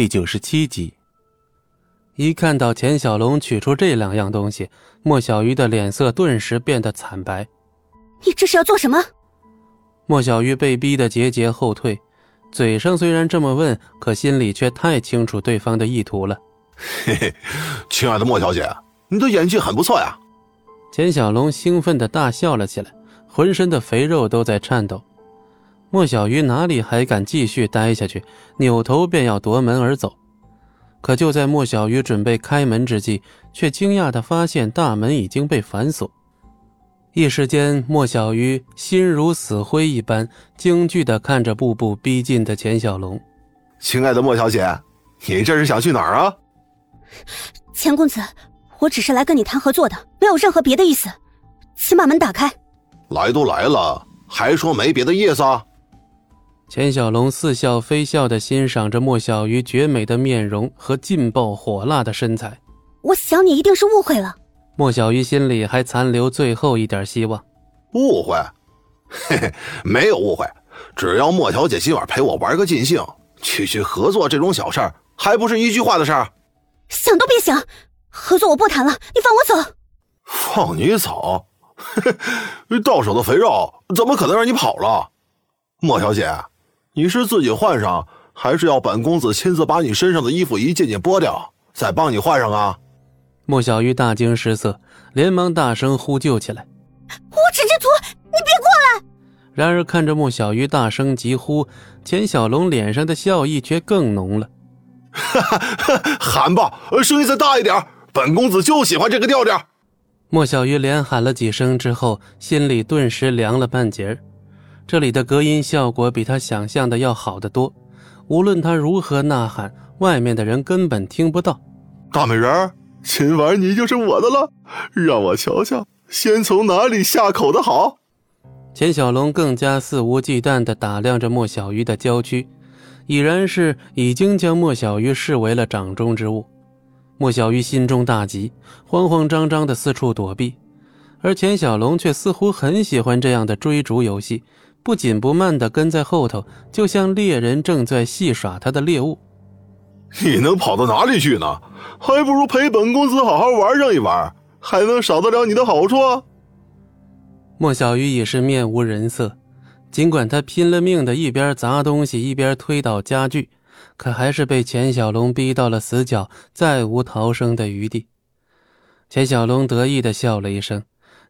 第九十七集。一看到钱小龙取出这两样东西，莫小鱼的脸色顿时变得惨白。你这是要做什么？莫小鱼被逼得节节后退，嘴上虽然这么问，可心里却太清楚对方的意图了。嘿嘿，亲爱的莫小姐，你的演技很不错呀！钱小龙兴奋地大笑了起来，浑身的肥肉都在颤抖。莫小鱼哪里还敢继续待下去，扭头便要夺门而走。可就在莫小鱼准备开门之际，却惊讶地发现大门已经被反锁。一时间，莫小鱼心如死灰一般，惊惧地看着步步逼近的钱小龙。亲爱的莫小姐，你这是想去哪儿啊？钱公子，我只是来跟你谈合作的，没有任何别的意思，请把门打开。来都来了，还说没别的意思？钱小龙似笑非笑地欣赏着莫小鱼绝美的面容和劲爆火辣的身材。我想你一定是误会了。莫小鱼心里还残留最后一点希望。误会？嘿嘿，没有误会。只要莫小姐今晚陪我玩个尽兴，区区合作这种小事儿，还不是一句话的事儿？想都别想，合作我不谈了，你放我走。放你走？嘿嘿，到手的肥肉怎么可能让你跑了？莫小姐。你是自己换上，还是要本公子亲自把你身上的衣服一件件剥掉，再帮你换上啊？莫小鱼大惊失色，连忙大声呼救起来：“无耻之徒，你别过来！”然而看着莫小鱼大声疾呼，钱小龙脸上的笑意却更浓了：“哈哈，喊吧，声音再大一点，本公子就喜欢这个调调。”莫小鱼连喊了几声之后，心里顿时凉了半截儿。这里的隔音效果比他想象的要好得多，无论他如何呐喊，外面的人根本听不到。大美人，今晚你就是我的了，让我瞧瞧，先从哪里下口的好。钱小龙更加肆无忌惮地打量着莫小鱼的娇躯，已然是已经将莫小鱼视为了掌中之物。莫小鱼心中大急，慌慌张张地四处躲避，而钱小龙却似乎很喜欢这样的追逐游戏。不紧不慢地跟在后头，就像猎人正在戏耍他的猎物。你能跑到哪里去呢？还不如陪本公子好好玩上一玩，还能少得了你的好处。莫小鱼也是面无人色，尽管他拼了命的一边砸东西一边推倒家具，可还是被钱小龙逼到了死角，再无逃生的余地。钱小龙得意的笑了一声，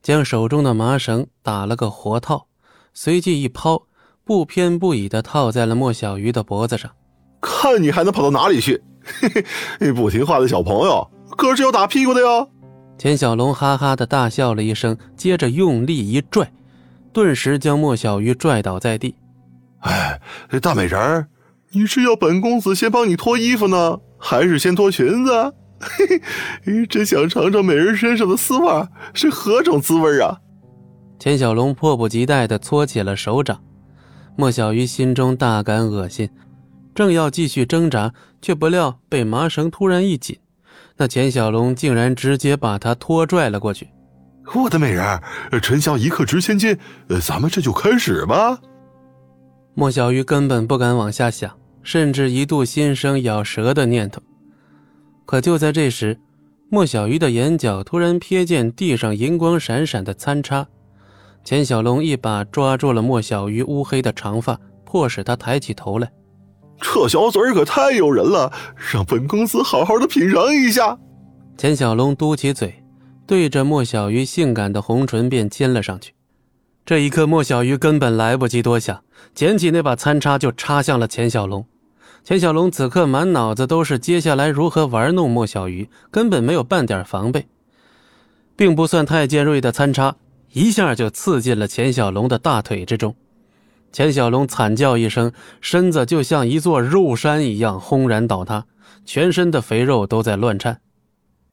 将手中的麻绳打了个活套。随即一抛，不偏不倚的套在了莫小鱼的脖子上。看你还能跑到哪里去？嘿嘿，不听话的小朋友可是要打屁股的哟！钱小龙哈哈的大笑了一声，接着用力一拽，顿时将莫小鱼拽倒在地。哎，大美人儿，你是要本公子先帮你脱衣服呢，还是先脱裙子？嘿嘿，真想尝尝美人身上的丝袜是何种滋味啊！钱小龙迫不及待地搓起了手掌，莫小鱼心中大感恶心，正要继续挣扎，却不料被麻绳突然一紧，那钱小龙竟然直接把他拖拽了过去。我的美人，沉香一刻值千金，咱们这就开始吧。莫小鱼根本不敢往下想，甚至一度心生咬舌的念头。可就在这时，莫小鱼的眼角突然瞥见地上银光闪闪的参差。钱小龙一把抓住了莫小鱼乌黑的长发，迫使他抬起头来。这小嘴可太诱人了，让本公子好好的品尝一下。钱小龙嘟起嘴，对着莫小鱼性感的红唇便亲了上去。这一刻，莫小鱼根本来不及多想，捡起那把餐叉就插向了钱小龙。钱小龙此刻满脑子都是接下来如何玩弄莫小鱼，根本没有半点防备，并不算太尖锐的餐叉。一下就刺进了钱小龙的大腿之中，钱小龙惨叫一声，身子就像一座肉山一样轰然倒塌，全身的肥肉都在乱颤。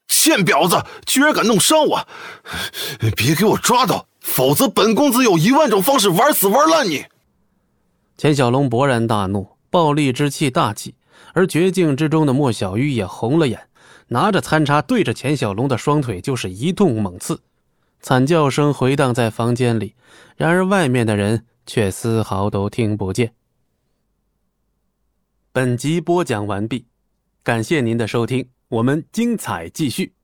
贱婊子，居然敢弄伤我！别给我抓到，否则本公子有一万种方式玩死玩烂你！钱小龙勃然大怒，暴戾之气大起，而绝境之中的莫小鱼也红了眼，拿着餐叉对着钱小龙的双腿就是一通猛刺。惨叫声回荡在房间里，然而外面的人却丝毫都听不见。本集播讲完毕。感谢您的收听，我们精彩继续。